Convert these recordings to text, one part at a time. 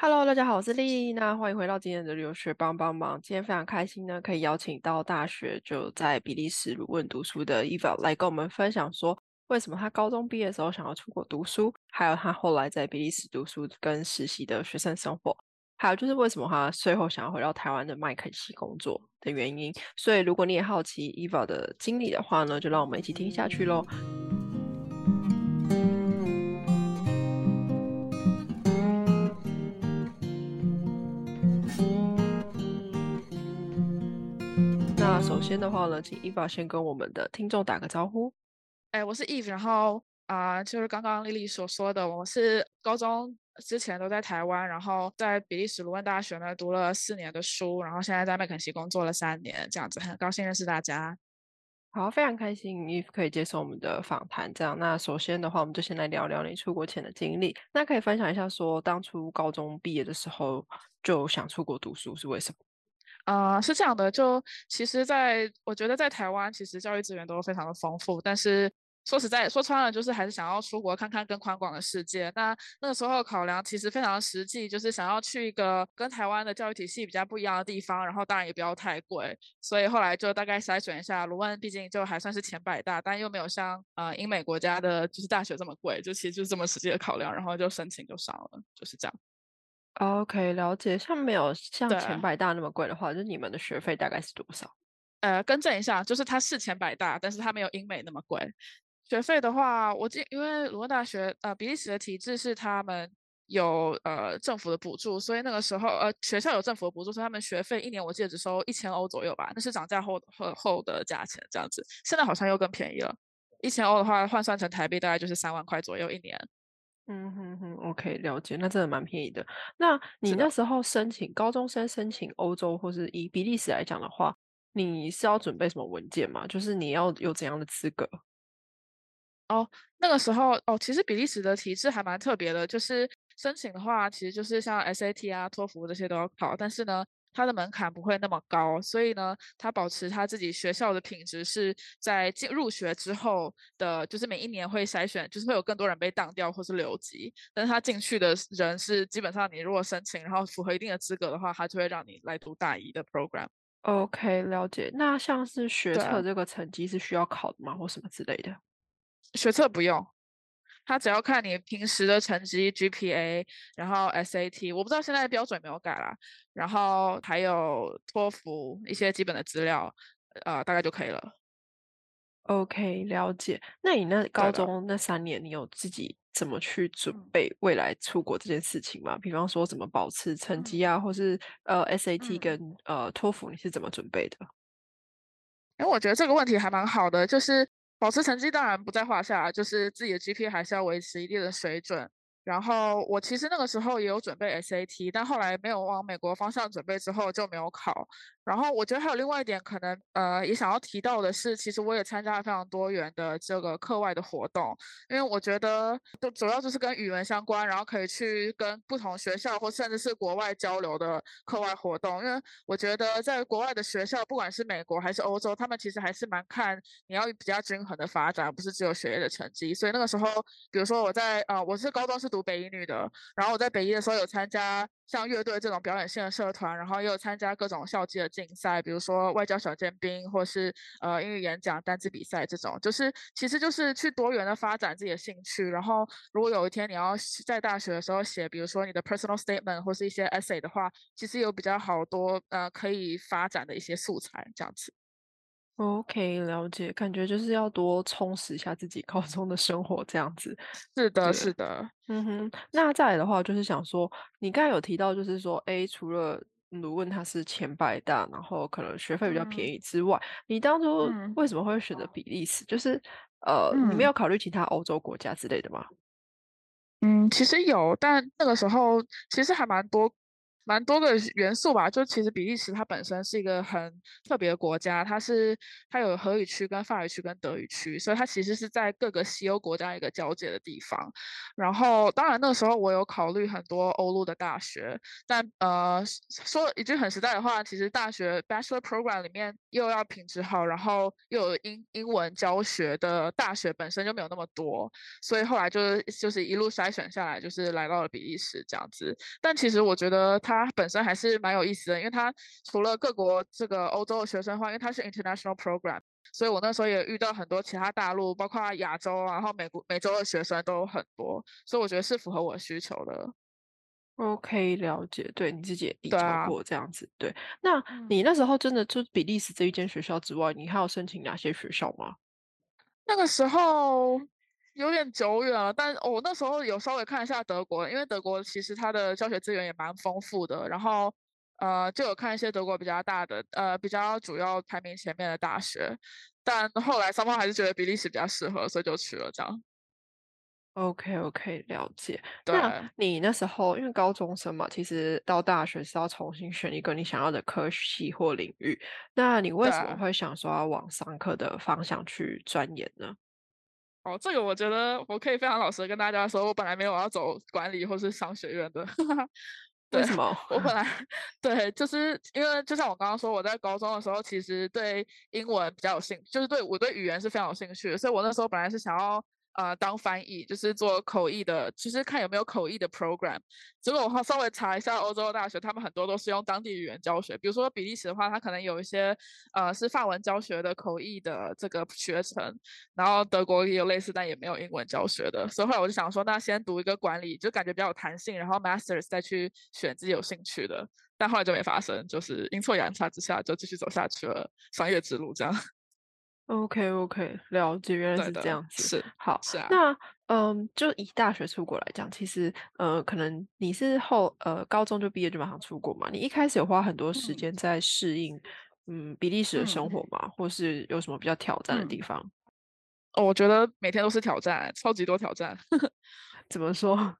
Hello，大家好，我是丽丽，那，欢迎回到今天的留学帮帮忙。今天非常开心呢，可以邀请到大学就在比利时鲁汶读书的 Eva 来跟我们分享，说为什么他高中毕业的时候想要出国读书，还有他后来在比利时读书跟实习的学生生活，还有就是为什么他最后想要回到台湾的麦肯锡工作的原因。所以如果你也好奇 Eva 的经历的话呢，就让我们一起听下去喽。那首先的话呢，请 Eva 先跟我们的听众打个招呼。哎，我是 Eve，然后啊，就是刚刚丽丽所说的，我是高中之前都在台湾，然后在比利时卢汶大学呢读了四年的书，然后现在在麦肯锡工作了三年，这样子，很高兴认识大家。好，非常开心 Eve 可以接受我们的访谈。这样，那首先的话，我们就先来聊聊你出国前的经历。那可以分享一下，说当初高中毕业的时候就想出国读书是为什么？啊，是这样的，就其实，在我觉得在台湾，其实教育资源都非常的丰富，但是说实在，说穿了，就是还是想要出国看看更宽广的世界。那那个时候考量其实非常实际，就是想要去一个跟台湾的教育体系比较不一样的地方，然后当然也不要太贵。所以后来就大概筛选一下，鲁汶毕竟就还算是前百大，但又没有像呃英美国家的就是大学这么贵，就其实就是这么实际的考量，然后就申请就上了，就是这样。OK，了解。像没有像前百大那么贵的话，就你们的学费大概是多少？呃，更正一下，就是它是前百大，但是它没有英美那么贵。学费的话，我记，因为鲁汶大学呃比利时的体制是他们有呃政府的补助，所以那个时候呃学校有政府的补助，所以他们学费一年我记得只收一千欧左右吧，那是涨价后后后的价钱这样子。现在好像又更便宜了，一千欧的话换算成台币大概就是三万块左右一年。嗯哼哼，OK，了解，那真的蛮便宜的。那你那时候申请高中生申请欧洲或是以比利时来讲的话，你是要准备什么文件吗？就是你要有怎样的资格？哦，那个时候哦，其实比利时的体制还蛮特别的，就是申请的话，其实就是像 SAT 啊、托福这些都要考，但是呢。它的门槛不会那么高，所以呢，他保持他自己学校的品质是在进入学之后的，就是每一年会筛选，就是会有更多人被当掉或是留级，但是他进去的人是基本上你如果申请，然后符合一定的资格的话，他就会让你来读大一的 program。OK，了解。那像是学测这个成绩是需要考的吗，或什么之类的？学测不用。他只要看你平时的成绩 GPA，然后 SAT，我不知道现在的标准没有改啦，然后还有托福一些基本的资料，呃，大概就可以了。OK，了解。那你那高中那三年，你有自己怎么去准备未来出国这件事情吗？比方说怎么保持成绩啊，或是呃 SAT 跟呃托福，你是怎么准备的？因为我觉得这个问题还蛮好的，就是。保持成绩当然不在话下，就是自己的 G.P 还是要维持一定的水准。然后我其实那个时候也有准备 SAT，但后来没有往美国方向准备，之后就没有考。然后我觉得还有另外一点，可能呃也想要提到的是，其实我也参加了非常多元的这个课外的活动，因为我觉得就主要就是跟语文相关，然后可以去跟不同学校或甚至是国外交流的课外活动。因为我觉得在国外的学校，不管是美国还是欧洲，他们其实还是蛮看你要比较均衡的发展，不是只有学业的成绩。所以那个时候，比如说我在呃我是高中是读北一女的，然后我在北一的时候有参加。像乐队这种表演性的社团，然后也有参加各种校际的竞赛，比如说外交小尖兵，或是呃英语演讲、单字比赛这种，就是其实就是去多元的发展自己的兴趣。然后如果有一天你要在大学的时候写，比如说你的 personal statement 或是一些 essay 的话，其实有比较好多呃可以发展的一些素材这样子。OK，了解，感觉就是要多充实一下自己高中的生活，这样子。是的，是的，嗯哼。那再来的话，就是想说，你刚才有提到，就是说，哎，除了鲁汶它是前百大，然后可能学费比较便宜之外，你当初为什么会选择比利时？就是呃，你没有考虑其他欧洲国家之类的吗？嗯，其实有，但那个时候其实还蛮多。蛮多个元素吧。就其实比利时它本身是一个很特别的国家，它是它有荷语区、跟法语区、跟德语区，所以它其实是在各个西欧国家一个交界的地方。然后当然那个时候我有考虑很多欧陆的大学，但呃说一句很实在的话，其实大学 Bachelor Program 里面又要品质好，然后又有英英文教学的大学本身就没有那么多，所以后来就是就是一路筛选下来，就是来到了比利时这样子。但其实我觉得它本身还是蛮有意思的，因为它除了各国这个欧洲的学生的话，因为它是 international program，所以我那时候也遇到很多其他大陆，包括亚洲，然后美国、美洲的学生都很多，所以我觉得是符合我需求的。OK，了解。对你自己也比较对啊，过这样子，对。那嗯。你那时候真的就比利时这一间学校之外，你还有申请哪些学校吗？那个时候有点久远了，但我那时候有稍微看一下德国，因为德国其实它的教学资源也蛮丰富的，然后呃就有看一些德国比较大的呃比较主要排名前面的大学，但后来双方还是觉得比利时比较适合，所以就去了这样。OK OK，了解。那对你那时候因为高中生嘛，其实到大学是要重新选一个你想要的科系或领域。那你为什么对。会想说要往商科的方向去钻研呢？哦，这个我觉得我可以非常老实的跟大家说，我本来没有要走管理或是商学院的。对，为什么？我本来 对，就是因为就像我刚刚说，我在高中的时候其实对英文比较有兴就是对我对语言是非常有兴趣，所以我那时候本来是想要呃当翻译，就是做口译的，就是看有没有口译的 program。结果我稍微查一下欧洲的大学，他们很多都是用当地语言教学，比如说比利时的话，它可能有一些呃是法文教学的口译的这个学程，然后德国也有类似，但也没有英文教学的。所以后来我就想说，那先读一个管理，就感觉比较有弹性，然后 masters 再去选自己有兴趣的。但后来就没发生，就是阴错阳差之下就继续走下去了商业之路，这样。OK OK，了解，原来是这的，样子。是好，是啊，那嗯，就以大学出国来讲，其实呃，可能你是后呃高中就毕业就马上出国嘛，你一开始有花很多时嗯间在适应嗯比利时的生嗯活吗？或是有什么比较挑战的地嗯，方？哦我觉得每天都是挑战，超级多挑战。怎么说？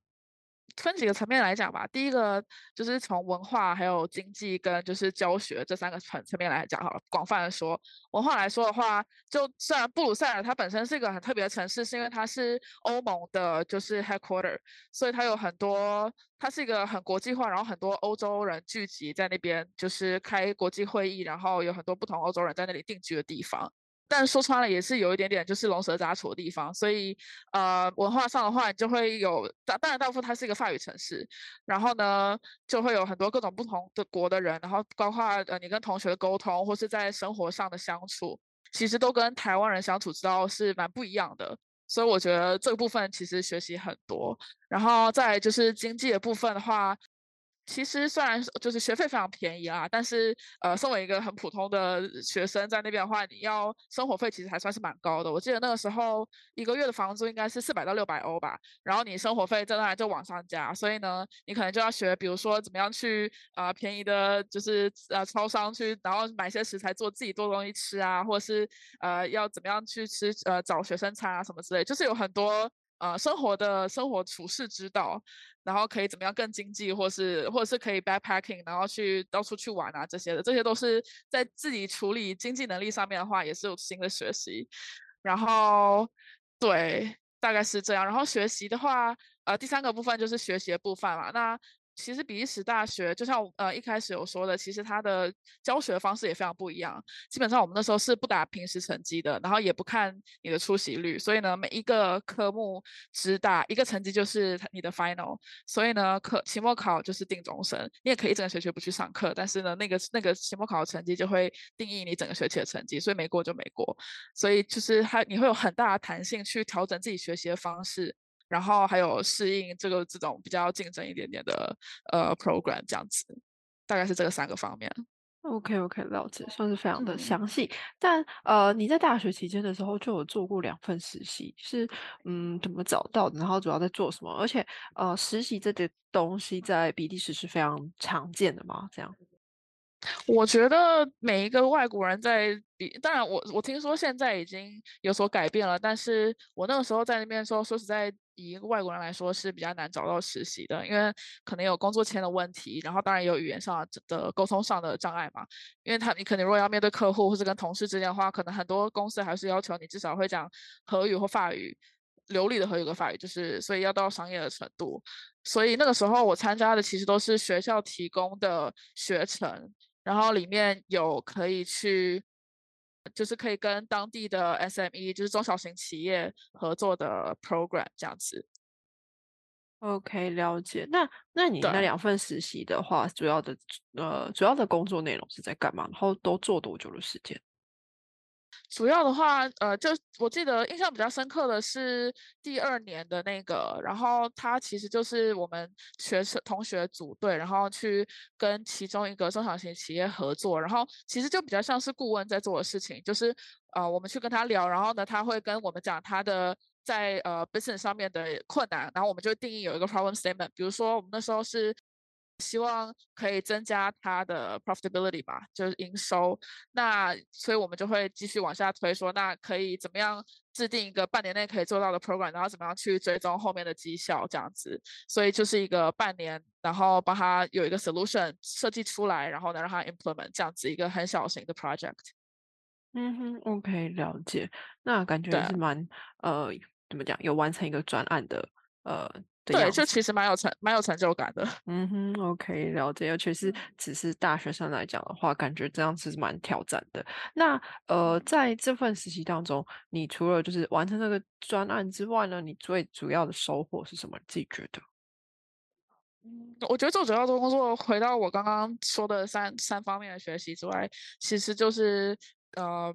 分几个层面来讲吧。第一个就是从文化、还有经济跟就是教学这三个层层面来讲好了。广泛的说，文化来说的话，就虽然布鲁塞尔它本身是一个很特别的城市，是因为它是欧盟的，就是 headquarter，所以它有很多，它是一个很国际化，然后很多欧洲人聚集在那边，就是开国际会议，然后有很多不同欧洲人在那里定居的地方。但说穿了也是有一点点就是龙蛇杂处的地方，所以呃文化上的话，你就会有当当然道夫它是一个法语城市，然后呢就会有很多各种不同的国的人，然后包括呃你跟同学的沟通或是在生活上的相处，其实都跟台湾人相处之道是蛮不一样的。所以我觉得这个部分其实学习很多，然后再就是经济的部分的话，其实虽然就是学费非常便宜啦，但是呃，身为一个很普通的学生在那边的话，你要生活费其实还算是蛮高的。我记得那个时候一个月的房租应该是四百到六百欧吧，然后你生活费在那就往上加，所以呢，你可能就要学，比如说怎么样去呃便宜的，就是呃超商去，然后买些食材做自己做东西吃啊，或者是呃要怎么样去吃呃找学生餐啊什么之类，就是有很多。呃，生活的生活处事之道，然后可以怎么样更经济，或是或者是可以 backpacking，然后去到处去玩啊这些的，这些都是在自己处理经济能力上面的话，也是有新的学习。然后对，大概是这样。然后学习的话，呃，第三个部分就是学习的部分嘛。那其实比利时大学，就像呃一开始有说的，其实它的教学方式也非常不一样。基本上我们那时候是不打平时成绩的，然后也不看你的出席率，所以呢，每一个科目只打一个成绩就是你的 final。所以呢，课期末考就是定终身，你也可以一整个学期不去上课，但是呢，那个那个期末考的成绩就会定义你整个学期的成绩，所以没过就没过。所以就是它你会有很大的弹性去调整自己学习的方式。然后还有适应这个这种比较竞争一点点的呃 program 这样子，大概是这个三个方面。OK OK，了解，算是非常的嗯详细。但呃，你在大学期间的时候就有做过两份实习，是嗯怎么找到的？然后主要在做什么？而且呃，实习这点东西在比利时是非常常见的嘛？这样。我觉得每一个外国人在比，当然我我听说现在已经有所改变了，但是我那个时候在那边说，说实在，以一个外国人来说是比较难找到实习的，因为可能有工作签的问题，然后当然也有语言上的沟通上的障碍嘛，因为他你可能如果要面对客户或是跟同事之间的话，可能很多公司还是要求你至少会讲荷语或法语。流利的和有个法语，就是所以要到商业的程度。所以那个时候我参加的其实都是学校提供的学程，然后里面有可以去，就是可以跟当地的 SME，就是中小型企业合作的 program 这样子。OK，了解。那那你那两份实习的话，主要的呃主要的工作内容是在干嘛？然后都做多久的时间？主要的话，呃，就我记得印象比较深刻的是第二年的那个，然后他其实就是我们学生同学组队，然后去跟其中一个中小型企业合作，然后其实就比较像是顾问在做的事情，就是呃，我们去跟他聊，然后呢，他会跟我们讲他的在呃 business 上面的困难，然后我们就定义有一个 problem statement，比如说我们那时候是。希望可以增加它的 profitability 吧，就是营收。那所以我们就会继续往下推，说那可以怎么样制定一个半年内可以做到的 program，然后怎么样去追踪后面的绩效这样子。所以就是一个半年，然后帮他有一个 solution 设计出来，然后呢让他 implement 这样子一个很小型的 project。嗯哼，OK，了解。那感觉是蛮呃，怎么讲，有完成一个专案的呃。对，就其实蛮有成蛮有成就感的。嗯哼，OK，了解。尤其是只是大学生来讲的话，感觉这样子是蛮挑战的。那呃，在这份实习当中，你除了就是完成这个专案之外呢，你最主要的收获是什么？自己觉得？嗯，我觉得最主要的工作，回到我刚刚说的三三方面的学习之外，其实就是呃。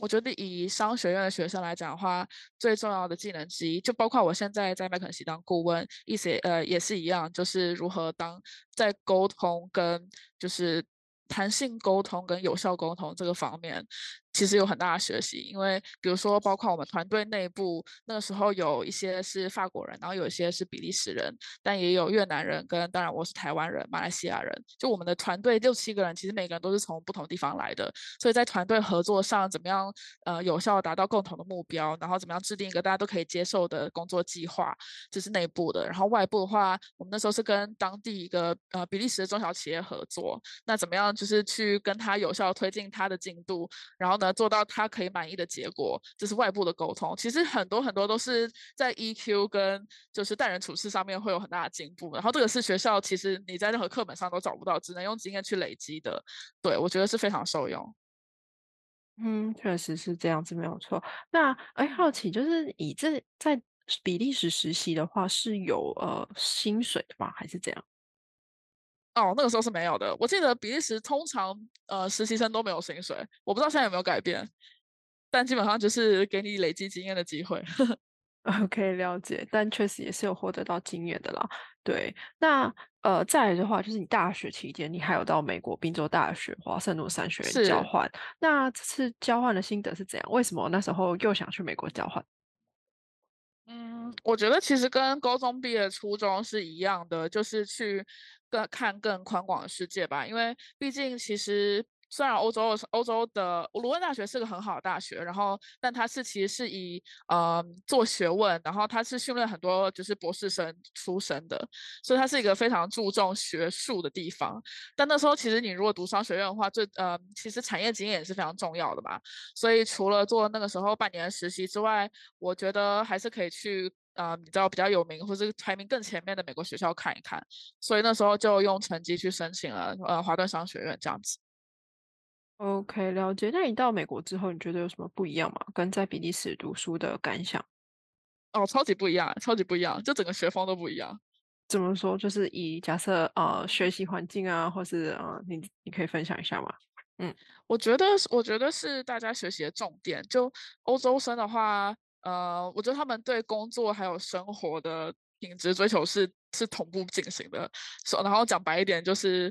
我觉得以商学院的学生来讲的话，最重要的技能之一，就包括我现在在麦肯锡当顾问，意思呃也是一样，就是如何当在沟通跟就是弹性沟通跟有效沟通这个方面。其实有很大的学习，因为比如说，包括我们团队内部那个时候有一些是法国人，然后有一些是比利时人，但也有越南人，跟当然我是台湾人、马来西亚人。就我们的团队六七个人，其实每个人都是从不同地方来的，所以在团队合作上，怎么样呃有效达到共同的目标，然后怎么样制定一个大家都可以接受的工作计划，这是内部的。然后外部的话，我们那时候是跟当地一个呃比利时的中小企业合作，那怎么样就是去跟他有效推进他的进度，然后。呢，做到他可以满意的结果，这是外部的沟通。其实很多很多都是在 EQ 跟就是待人处事上面会有很大的进步。然后这个是学校其实你在任何课本上都找不到，只能用经验去累积的。对我觉得是非常受用。嗯，确实是这样子，没有错。那哎，好奇就是以这在比利时实习的话，是有呃薪水的吗？还是怎样？哦，那个时候是没有的。我记得比利时通常呃实习生都没有薪水，我不知道现在有没有改变，但基本上就是给你累积经验的机会。OK，了解。但确实也是有获得到经验的啦。对，那呃再来的话，就是你大学期间你还有到美国宾州大学华盛顿商学院交换，那这次交换的心得是怎样？为什么那时候又想去美国交换？嗯，我觉得其实跟高中毕业初衷是一样的，就是去更看更宽广的世界吧。因为毕竟其实。虽然欧洲欧洲的鲁汶大学是个很好的大学，然后但它是其实是以呃做学问，然后它是训练很多就是博士生出身的，所以它是一个非常注重学术的地方。但那时候其实你如果读商学院的话，最呃其实产业经验也是非常重要的嘛。所以除了做那个时候半年实习之外，我觉得还是可以去呃你知道比较有名或是排名更前面的美国学校看一看。所以那时候就用成绩去申请了呃华顿商学院这样子。OK，了解。那你到美国之后，你觉得有什么不一样吗？跟在比利时读书的感想？哦，超级不一样，超级不一样，就整个学风都不一样。怎么说？就是以假设呃学习环境啊，或是呃你你可以分享一下吗？嗯，我觉得我觉得是大家学习的重点。就欧洲生的话，呃，我觉得他们对工作还有生活的品质追求是是同步进行的。说然后讲白一点就是。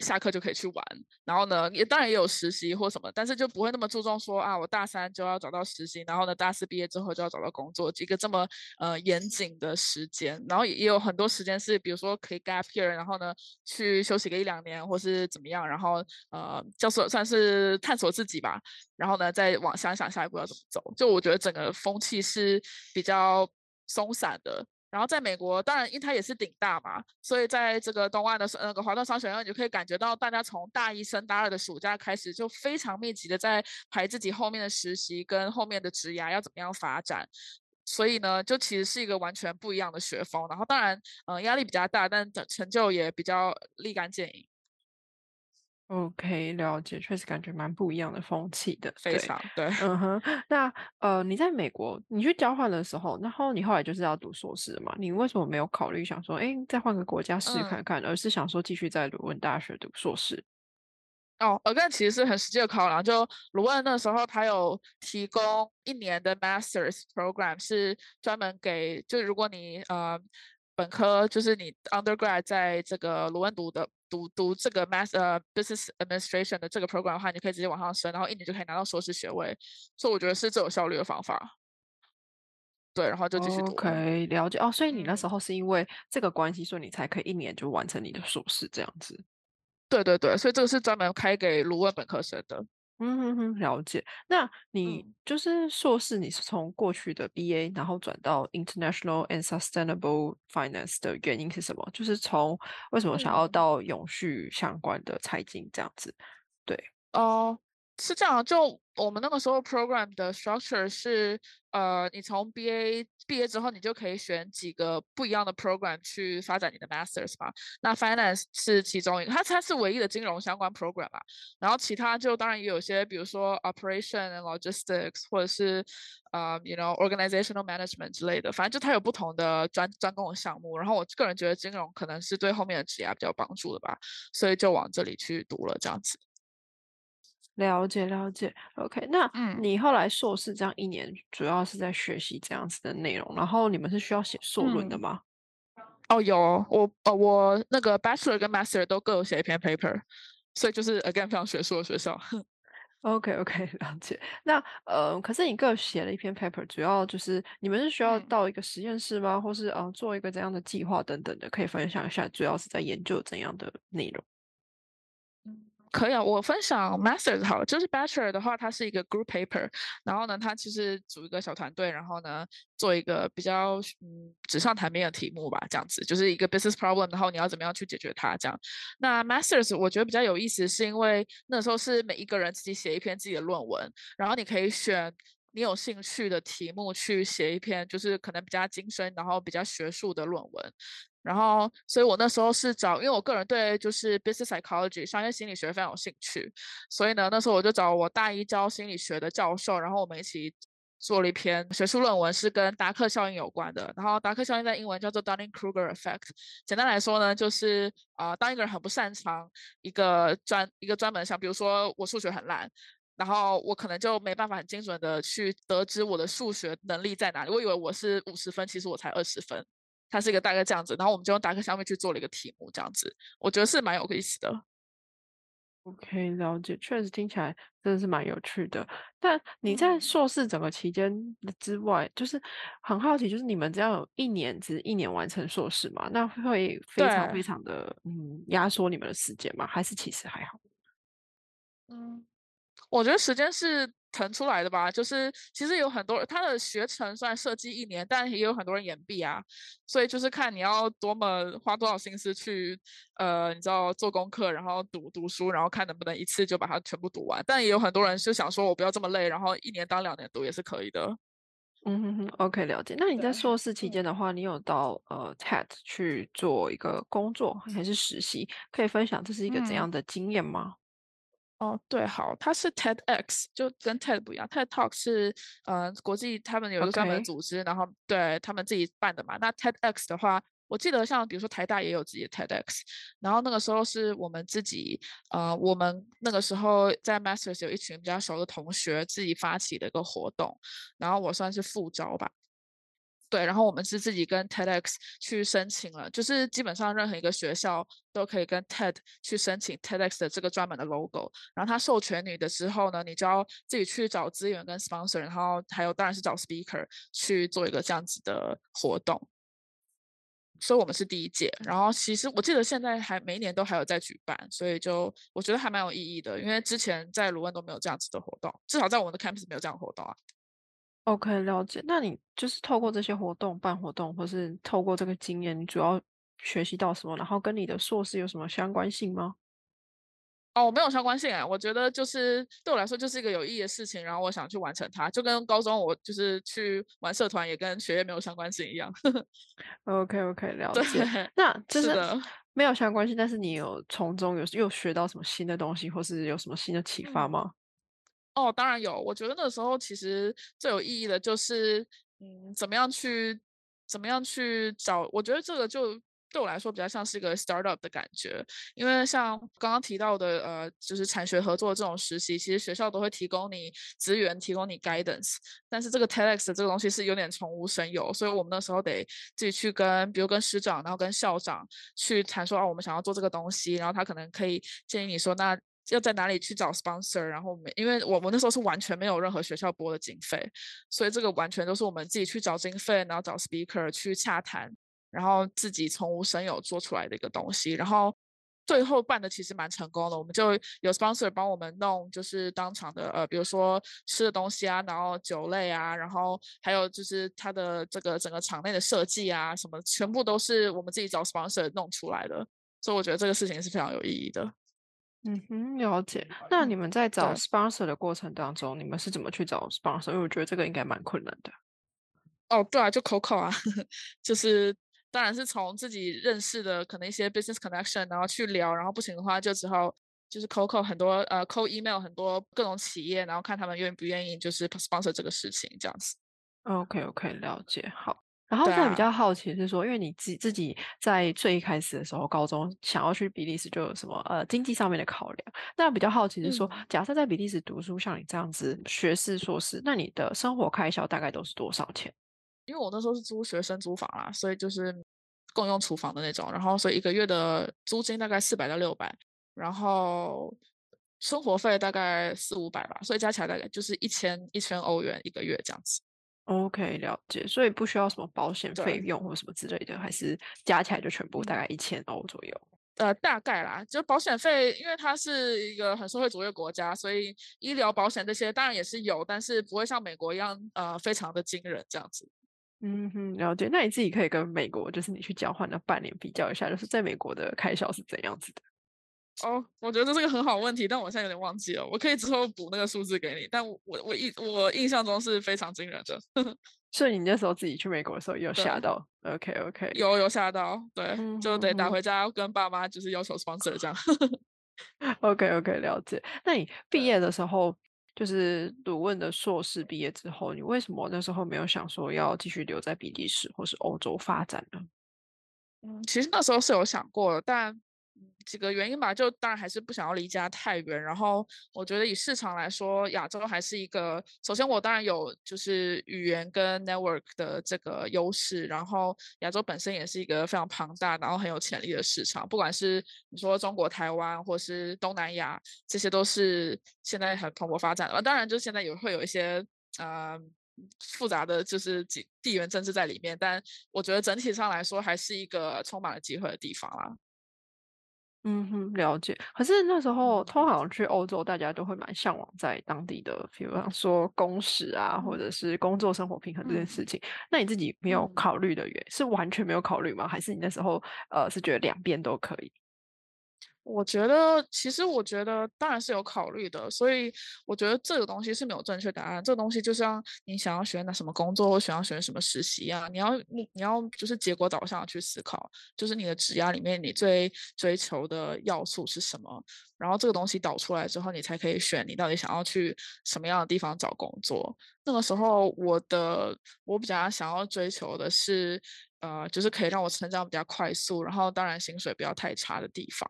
下课就可以去玩，然后呢，也当然也有实习或什么，但是就不会那么注重说啊，我大三就要找到实习，然后呢，大四毕业之后就要找到工作，一个这么呃严谨的时间，然后也有很多时间是，比如说可以 gap year，然后呢去休息个一两年或是怎么样，然后呃，叫做算是探索自己吧，然后呢再往想想下一步要怎么走，就我觉得整个风气是比较松散的。然后在美国，当然因为它也是顶大嘛，所以在这个东岸的那个华顿商学院，你就可以感觉到大家从大一升大二的暑假开始，就非常密集的在排自己后面的实习跟后面的职涯要怎么样发展。所以呢，就其实是一个完全不一样的学风。然后当然，嗯，压力比较大，但成就也比较立竿见影。OK，了解，确实感觉蛮不一样的风气的，非常对，嗯哼。那呃，你在美国，你去交换的时候，然后你后来就是要读硕士嘛？你为什么没有考虑想说，哎，再换个国家试看看，而是想说继续在鲁汶大学读硕士？哦，尔根其实是很实际的考量，就鲁汶那时候他有提供一年的 Masters program，是专门给，就如果你呃。本科就是你 undergrad 在这个鲁汶读的读读这个 master 呃 business administration 的这个 program 的话，你可以直接往上升，然后一年就可以拿到硕士学位，所以我觉得是最有效率的方法。对，然后就继续读。OK，了解哦。所以你那时候是因为这个关系，所以你才可以一年就完成你的硕士这样子。对对对，所以这个是专门开给鲁汶本科生的。嗯哼哼，了解。那你就是硕士，你是从过去的 BA，然后转到 International and Sustainable Finance 的原因是什么？就是从为什么想要到永续相关的财经这样子？对，哦。是这样，就我们那个时候 program 的 structure 是，呃，你从 BA 毕业之后，你就可以选几个不一样的 program 去发展你的 masters 吧。那 finance 是其中一个，它它是唯一的金融相关 program 嘛。然后其他就当然也有些，比如说 operation and logistics，或者是呃，you know organizational management 之类的。反正就它有不同的专专攻的项目。然后我个人觉得金融可能是对后面的职业比较有帮助的吧，所以就往这里去读了这样子。了解了解，OK。那你后来硕士这样一年，主要是在学习这样子的内容，然后你们是需要写硕论的吗？哦，有，我呃我那个 Bachelor 跟 Master 都各有写一篇 paper，所以就是 again 非常学术的学校。OK OK，了解。那呃，可是你各写了一篇 paper，主要就是你们是需要到一个实验室吗？或是呃做一个怎样的计划等等的，可以分享一下，主要是在研究怎样的内容？可以啊，我分享 masters 好，就是 Bachelor 的话，它是一个 Group Paper，然后呢，它其实组一个小团队，然后呢，做一个比较嗯纸上谈兵的题目吧，这样子，就是一个 Business Problem，然后你要怎么样去解决它这样。那 Masters 我觉得比较有意思，是因为那时候是每一个人自己写一篇自己的论文，然后你可以选你有兴趣的题目去写一篇，就是可能比较精深，然后比较学术的论文。然后，所以我那时候是找，因为我个人对就是 business psychology 商业心理学非常有兴趣，所以呢，那时候我就找我大一教心理学的教授，然后我们一起做了一篇学术论文，是跟达克效应有关的。然后达克效应在英文叫做 Dunning-Kruger effect，简单来说呢，就是啊，当一个人很不擅长一个专一个专门项，比如说我数学很烂，然后我可能就没办法很精准的去得知我的数学能力在哪里。我以为我是五十分，其实我才二十分。它是一个大概这样子，然后我们就用达克上面去做了一个题目，这样子，我觉得是蛮有意思的。OK，了解，确实听起来真的是蛮有趣的。但你在硕士整个期间之外，就是很好奇，就是你们只要有一年，只一年完成硕士嘛？那会非常非常的嗯压缩你们的时间吗？还是其实还好？嗯，我觉得时间是。腾出来的吧，就是其实有很多他的学程虽然设计一年，但也有很多人延毕啊，所以就是看你要多么花多少心思去，呃，你知道做功课，然后读读书，然后看能不能一次就把它全部读完。但也有很多人就想说，我不要这么累，然后一年当两年读也是可以的。嗯哼哼，OK，了解。那你在硕士期间的话，你有到呃 TED 去做一个工作还是实习？可以分享这是一个怎样的经验吗？哦，对，好，它是 TEDx，就跟 TED 不一样，TED Talk 是呃国际他们有一个专门的组织，然后对他们自己办的嘛。那 TEDx 的话，我记得像比如说台大也有自己的 TEDx，然后那个时候是我们自己呃，我们那个时候在 Masters 有一群比较熟的同学自己发起的一个活动，然后我算是副招吧。对，然后我们是自己跟 TEDx 去申请了，就是基本上任何一个学校都可以跟 TED 去申请 TEDx 的这个专门的 logo。然后他授权你的时候呢，你就要自己去找资源跟 sponsor，然后还有当然是找 speaker 去做一个这样子的活动。所以我们是第一届，然后其实我记得现在还每一年都还有在举办，所以就我觉得还蛮有意义的，因为之前在卢汶都没有这样子的活动，至少在我们的 campus 没有这样的活动啊。OK，了解。那你就是透过这些活动办活动，或是透过这个经验，你主要学习到什么？然后跟你的硕士有什么相关性吗？哦，没有相关性啊。我觉得就是对我来说就是一个有意义的事情，然后我想去完成它，就跟高中我就是去玩社团，也跟学业没有相关性一样。OK，OK，了，解。那就是的。没有相关性，但是你有从中有又学到什么新的东西，或是有什么新的启发嗯。吗？哦，当然有。我觉得那时候其实最有意义的就是，嗯，怎么样去怎么样去找我觉得这个就对我来说比较像是一个 startup 的感觉。因为像刚刚提到的，呃，就是产学合作这种实习，其实学校都会提供你资源，提供你 guidance。但是这个 TEDx 这个东西是有点从无生有，所以我们那时候得自己去跟，比如跟师长，然后跟校长去谈说，啊，我们想要做这个东西，然后他可能可以建议你说，那要在哪里去找 sponsor，然后我们因为我们那时候是完全没有任何学校拨的经费，所以这个完全都是我们自己去找经费，然后找 speaker 去洽谈，然后自己从无生有做出来的一个东西，然后最后办的其实蛮成功的，我们就有 sponsor 帮我们弄，就是当场的呃，比如说吃的东西啊，然后酒类啊，然后还有就是它的这个整个场内的设计啊，什么全部都是我们自己找 sponsor 弄出来的，所以我觉得这个事情是非常有意义的。嗯哼，了解。那你们在找对。sponsor 的过程当中，你们是怎么去找 sponsor？因为我觉得这个应该蛮困难的。哦，对啊，就 cold call 啊，就是当然是从自己认识的可能一些 business connection，然后去聊，然后不行的话就只好就是 cold call 很多呃 cold email 很多各种企业，然后看他们愿不愿意就是 sponsor 这个事情这样子。OK，OK，了解，好。然后对啊。现在比较好奇是说，因为你自自己在最一开始的时候，高中想要去比利时就有什么呃经济上面的考量。那比较好奇是说，嗯。假设在比利时读书，像你这样子学士、硕士，那你的生活开销大概都是多少钱？因为我那时候是租学生租房啦，所以就是共用厨房的那种，然后所以一个月的租金大概四百到六百然后生活费大概400-500吧，所以加起来大概就是1000 1000欧元一个月这样子。OK，了解。所以不需要什么保险费对。用或什么之类的，还是加起来就全部大嗯。概1000欧左右？呃，大概啦，就保险费，因为它是一个很社会主义的国家，所以医疗保险这些当然也是有，但是不会像美国一样，呃，非常的惊人这样子。嗯哼，了解。那你自己可以跟美国就是你去交换的半年比较一下，就是在美国的开销是怎样子的？哦，我觉得这是个很好问题，但我现在有点忘记了，我可以之后补那个数字给你，但我我印我印象中是非常惊人的。所以你那时候自己去美国的时候有吓。到？OK，OK。有有吓到，对，嗯就得打。回家跟爸妈就是要求 sponsor 这样。OK，OK，了解。那你毕对。业的时候，就是鲁汶的硕士毕业之后，你为什么那时候没有想说要继续留在比利时或是欧洲发展呢？嗯，其实那时候是有想过的，但，嗯，几个原因吧，就当然还是不想要离家太远。然后我觉得以市场来说，亚洲还是一个首先我当然有就是语言跟 network 的这个优势，然后亚洲本身也是一个非常庞大，然后很有潜力的市场。不管是你说中国台湾或是东南亚，这些都是现在很蓬勃发展的。当然就现在也会有一些，呃，复杂的就是几地缘政治在里面，但我觉得整体上来说还是一个充满了机会的地方啦。嗯哼，了解。可是那时候嗯。通常去欧洲，大家都会蛮向往在当地的，比方说工时啊，或嗯。者是工作生活平衡这件事嗯。情。那你自己没有嗯。考虑的原是完全没有考虑吗？还是你那时候，呃，是觉得两边都可以？我觉得其实我觉得当然是有考虑的，所以我觉得这个东西是没有正确答案。这个东西就像你想要选哪什么工作，或想要选什么实习一样，你要你你要就是结果导向去思考，就是你的职涯里面你最追求的要素是什么，然后这个东西导出来之后，你才可以选你到底想要去什么样的地方找工作。那个时候我的我比较想要追求的是，呃，就是可以让我成长比较快速，然后当然薪水不要太差的地方。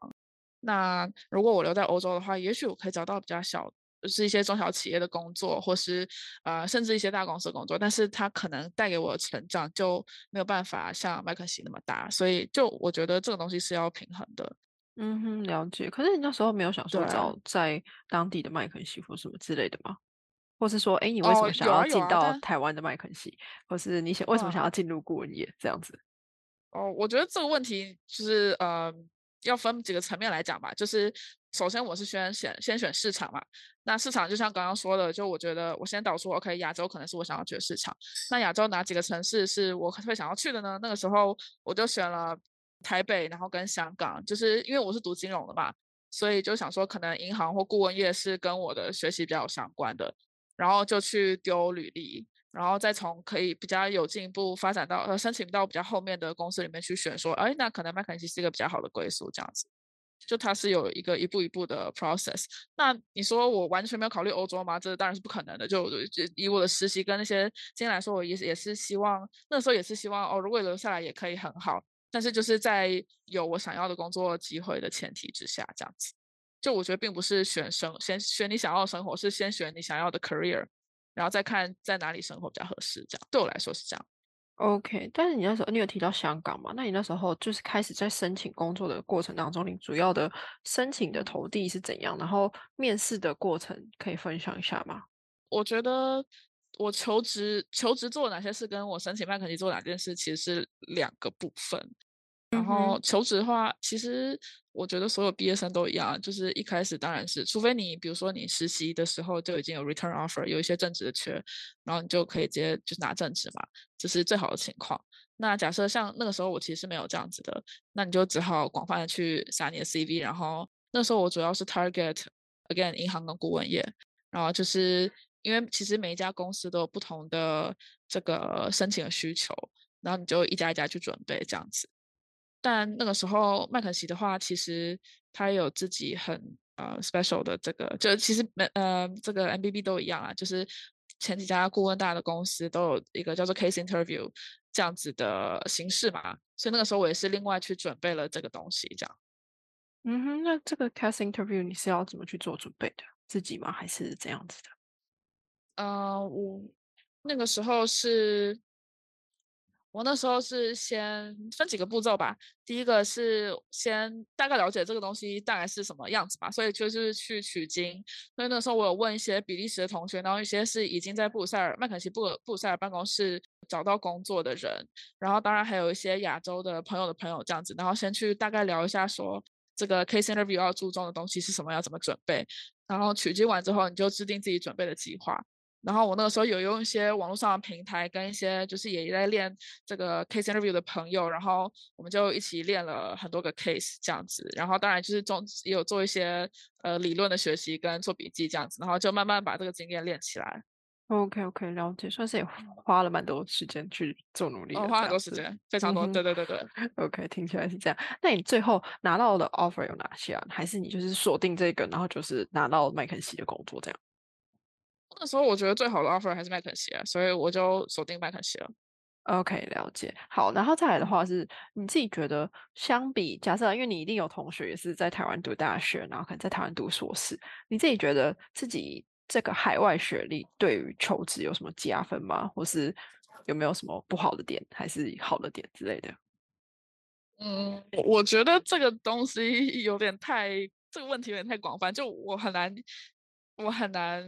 那如果我留在欧洲的话，也许我可以找到比较小就是一些中小企业的工作，或是呃甚至一些大公司的工作，但是它可能带给我的成长就没有办法像麦肯锡那么大，所以就我觉得这个东西是要平衡的。嗯哼，了解。可是你那时候没有想说对找在当地的麦肯锡或什么之类的吗？或是说，哎，你为什哦，么想要进到台湾的麦肯锡，或是你想为什么想要嗯。进入顾问业这样子？哦，我觉得这个问题就是呃，要分几个层面来讲吧。就是首先我是先选先选市场嘛，那市场就像刚刚说的，就我觉得我先导出，OK，亚洲可能是我想要去的市场。那亚洲哪几个城市是我会想要去的呢？那个时候我就选了台北，然后跟香港，就是因为我是读金融的嘛，所以就想说可能银行或顾问业是跟我的学习比较相关的，然后就去丢履历。然后再从可以比较有进一步发展到呃申请到比较后面的公司里面去选，说，哎，那可能麦肯锡是一个比较好的归宿，这样子，就它是有一个一步一步的 process。那你说我完全没有考虑欧洲吗？这当然是不可能的。就以我的实习跟那些经验来说，我也也是希望那时候也是希望哦，如果留下来也可以很好，但是就是在有我想要的工作机会的前提之下，这样子。就我觉得并不是选生先选你想要的生活，是先选你想要的 career。然后再看在哪里生活比较合适，这样对我来说是这样。OK，但是你那时候你有提到香港嘛？那你那时候就是开始在申请工作的过程当中，你主要的申请的嗯，投递是怎样？然后面试的过程可以分享一下吗？我觉得我求职求职做哪些事，跟我申请麦肯锡做哪件事，其实是两个部分。然后求职的话，其实我觉得所有毕业生都一样，就是一开始当然是，除非你比如说你实习的时候就已经有 return offer，有一些正职的缺，然后你就可以直接就拿正职嘛，这是最好的情况。那假设像那个时候我其实是没有这样子的，那你就只好广泛的去撒你的 CV，然后那时候我主要是 target again 银行跟顾问业，然后就是因为其实每一家公司都有不同的这个申请的需求，然后你就一家一家去准备这样子。但那个时候麦肯锡的话，其实它有自己很呃 special 的这个，就其实每呃这个 MBB 都一样啊，就是前几家顾问大的公司都有一个叫做 case interview 这样子的形式嘛，所以那个时候我也是另外去准备了这个东西，这样。嗯哼，那这个 case interview 你是要怎么去做准备的？自己吗？还是怎样子的？呃，我那个时候是我那时候是先分几个步骤吧。第一个是先大概了解这个东西大概是什么样子吧，所以就是去取经。所以那时候我有问一些比利时的同学，然后一些是已经在布鲁塞尔麦肯锡布鲁布鲁塞尔办公室找到工作的人，然后当然还有一些亚洲的朋友的朋友这样子，然后先去大概聊一下说这个 case interview 要注重的东西是什么，要怎么准备。然后取经完之后，你就制定自己准备的计划。然后我那个时候有用一些网络上的平台，跟一些就是也在练这个 case interview 的朋友，然后我们就一起练了很多个 case 这样子。然后当然就是中也有做一些呃理论的学习跟做笔记这样子，然后就慢慢把这个经验练起来。OK OK，了解，算是也花了蛮多时间去做努力哦，花。很多时间，非常多。嗯对对对对。，OK，听起来是这样。那你最后拿到的 offer 有哪些啊？还是你就是锁定这个，然后就是拿到麦肯锡的工作这样那时候我觉得最好的 offer 还是麦肯锡啊，所以我就锁定麦肯锡了。？OK，了解。好，然后再来的嗯话是，你自己觉得相比假设，因为你一定有同学也是在台湾读大学，然后可能在台湾读硕士，你自己觉得自己这个海外学历对于求职有什么加分吗？或是有没有什么不好的点，还是好的点之类的？嗯，我我觉得这个东西 有点太，这个问题有点太广泛，就我很难，我很难，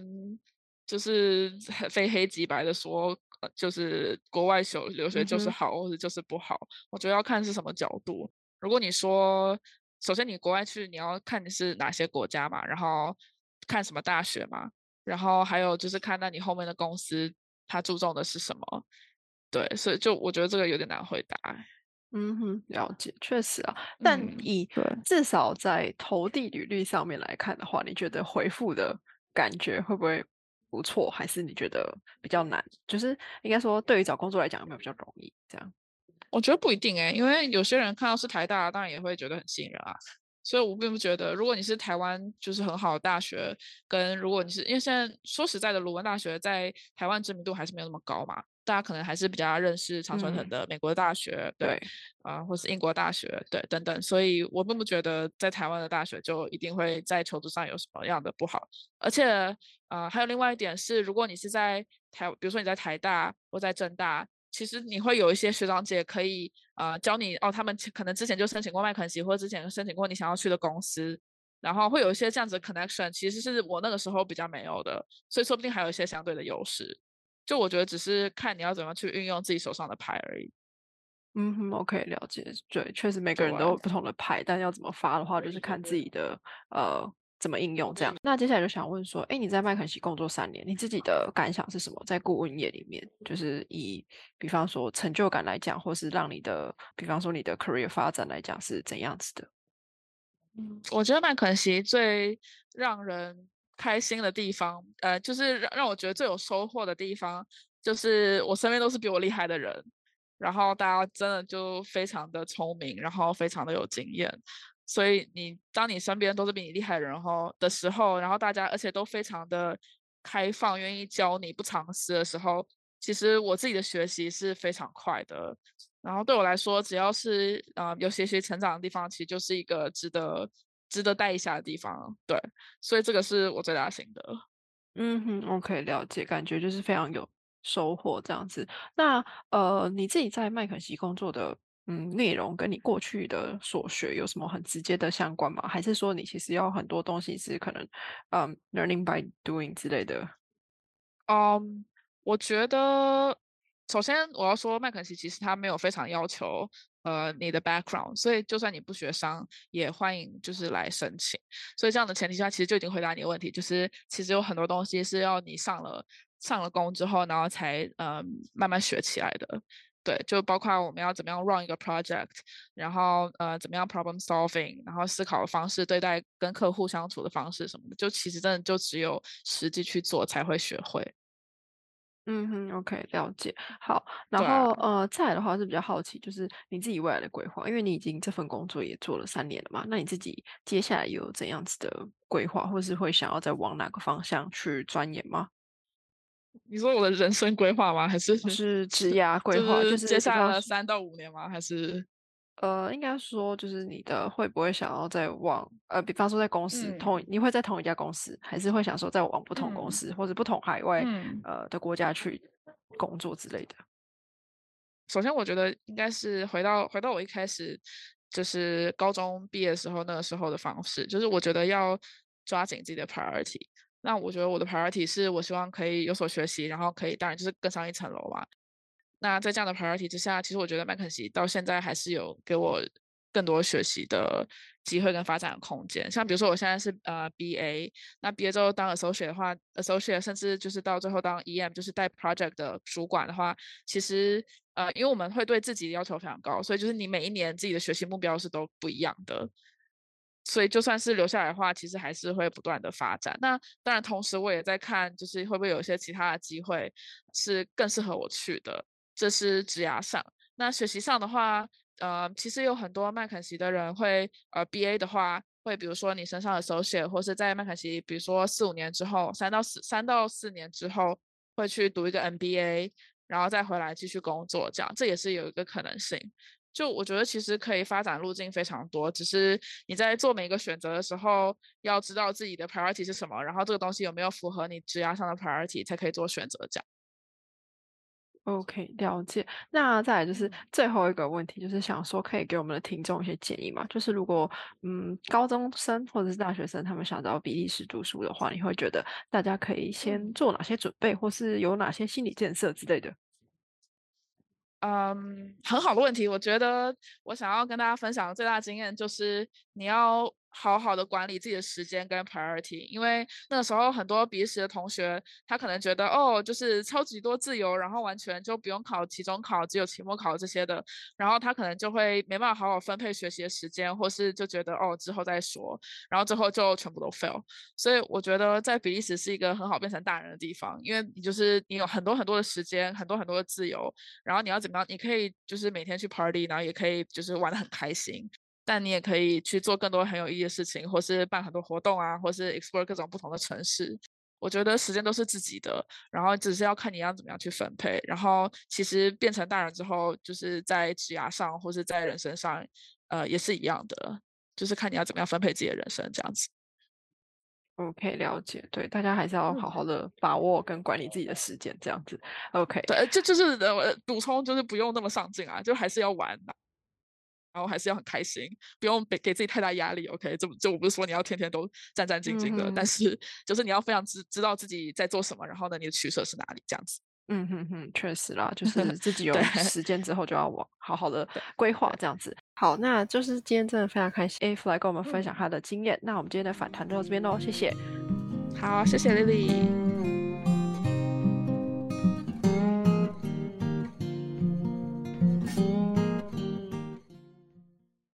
就是很非黑即白的说，呃就是国外留留学就是好，或者就是不好。我觉得要看是什么角度。如果你说，首先你国外去，你要看你是哪些国家嘛，然后看什么大学嘛，然后还有就是看那你后面的公司它注重的是什么。对，所以就我觉得这个有点难回答。嗯哼，了解，确实啊。但嗯，以对。至少在投递履历上面来看的话，你觉得回复的感觉会不会不错？还是你觉得比较难？就是应该说，对于找工作来讲，有没有比较容易？这样。我觉得不一定哎，因为有些人看到是台大，当然也会觉得很吸引人啊。所以我并不觉得，如果你是台湾就是很好的大学，跟如果你是因为现在说实在的，鲁文大学在台湾知名度还是没有那么高嘛。大家可能还是比较认识常春藤的美国大学，对，啊，或是英国大学，对，等等。所以我并不觉得在台湾的大学就一定会在求职上有什么样的不好。而且，啊，还有另外一点是，如果你是在台，比如说你在台大或在政大，其实你会有一些学长姐可以，啊，教你哦，他们可能之前就申请过麦肯锡，或者之前申请过你想要去的公司，然后会有一些这样子的 connection，其实是我那个时候比较没有的，所以说不定还有一些相对的优势。就我觉得只是看你要怎么去运用自己手上的牌而已。嗯哼，OK，了解。对，确实每个人都有不同的牌，但要怎么发的话，就是看自己的呃怎么应用这样。那接下来就想问说，哎，你在麦肯锡工作三年，你自己的感想是什么？在顾问业里面，就是以比方说成就感来讲，或是让你的，比方说你的 career 发展来讲是怎样子的？嗯，我觉得麦肯锡最让人。开心的地方，呃，就是让让我觉得最有收获的地方，就是我身边都是比我厉害的人，然后大家真的就非常的聪明，然后非常的有经验，所以你当你身边都是比你厉害的人后的时候，然后大家而且都非常的开放，愿意教你不尝试的时候，其实我自己的学习是非常快的，然后对我来说，只要是呃有学习成长的地方，其实就是一个值得。值得带一下的地方，对，所以这个是我最大心得。嗯哼，OK，了解，感觉就是非常有收获这样子。那呃，你自己在麦肯锡工作的嗯内容，跟你过去的所学有什么很直接的相关吗？还是说你其实要很多东西是可能嗯 learning by doing 之类的？嗯，我觉得首先我要说麦肯锡其实他没有非常要求。呃，你的 background，所以就算你不学商，也欢迎就是来申请。所以这样的前提下，其实就已经回答你的问题，就是其实有很多东西是要你上了上了工之后，然后才呃慢慢学起来的。对，就包括我们要怎么样 run 一个 project，然后呃怎么样 problem solving，然后思考的方式，对待跟客户相处的方式什么的，就其实真的就只有实际去做才会学会。嗯哼，OK，了解。好，然后呃，再来的话是比较好奇，就是你自己未来的规划，因为你已经这份工作也做了三年了嘛，那你自己接下来有怎样子的规划，或是会想要再往哪个方向去钻研吗？你说我的人生规划吗？还是是职涯规划？就是接下来三到五年吗？还是？呃，应该说就是你的会不会想要再往呃，比方说在公司同，你会在同一家公司，还是会想说再往不同公司或者不同海外呃的国家去工作之类的？首先，我觉得应该是回到回到我一开始就是高中毕业时候那个时候的方式，就是我觉得要抓紧自己的 priority。那我觉得我的 priority 是我希望可以有所学习，然后可以当然就是更上一层楼嘛。那在这样的 priority 之下，其实我觉得麦肯锡到现在还是有给我更多学习的机会跟发展的空间。像比如说我现在是呃 BA，那毕业之后当 associate 的话，associate 甚至就是到最后当 EM，就是带 project 的主管的话，其实呃因为我们会对自己的要求非常高，所以就是你每一年自己的学习目标是都不一样的。所以就算是留下来的话，其实还是会不断的发展。那当然同时我也在看，就是会不会有一些其他的机会是更适合我去的。这是职涯上，那学习上的话，呃，其实有很多麦肯锡的人会，呃，BA 的话，会比如说你身上的手写，或是在麦肯锡，比如说四五年之后，三到四三到四年之后，会去读一个 MBA，然后再回来继续工作，这样这也是有一个可能性。就我觉得其实可以发展路径非常多，只是你在做每一个选择的时候，要知道自己的 priority 是什么，然后这个东西有没有符合你职涯上的 priority，才可以做选择这样。OK，了解。那再来就是最后一个问题，就是想说可以给我们的听众一些建议嘛？就是如果嗯高中生或者是大学生他们想到比利时读书的话，你会觉得大家可以先做哪些准备，或是有哪些心理建设之类的？嗯，很好的问题。我觉得我想要跟大家分享的最大经验就是你要。好好的管理自己的时间跟 priority，因为那个时候很多笔试的同学，他可能觉得哦，就是超级多自由，然后完全就不用考期中考，只有期末考这些的，然后他可能就会没办法好好分配学习的时间，或是就觉得哦之后再说，然后最后就全部都 fail。所以我觉得在比利时是一个很好变成大人的地方，因为你就是你有很多很多的时间，很多很多的自由，然后你要怎么样，你可以就是每天去 party，然后也可以就是玩的很开心。但你也可以去做更多很有意义的事情，或是办很多活动啊，或是 explore 各种不同的城市。我觉得时间都是自己的，然后只是要看你要怎么样去分配。然后其实变成大人之后，就是在职涯上或是在人生上，呃，也是一样的，就是看你要怎么样分配自己的人生这样子。OK，了解。对，大家还是要好好的把握跟管理自己的时间，这样子。OK，对，就就是呃补充，就是不用那么上进啊，就还是要玩。然后还是要很开心，不用给给自己太大压力。OK，这这我不是说你要天天都战战兢兢的，但是就是你要非常知知道自己在做什么，然后呢，你的取舍是哪里这样子。嗯哼哼，确实啦，就 是自己有时间之后就要往好好的规划这样子。好，那就是今天真的非常开心，A 来跟我们分享他的经验。那我们今天的反弹就到这边喽，谢谢。好，谢谢 Lily。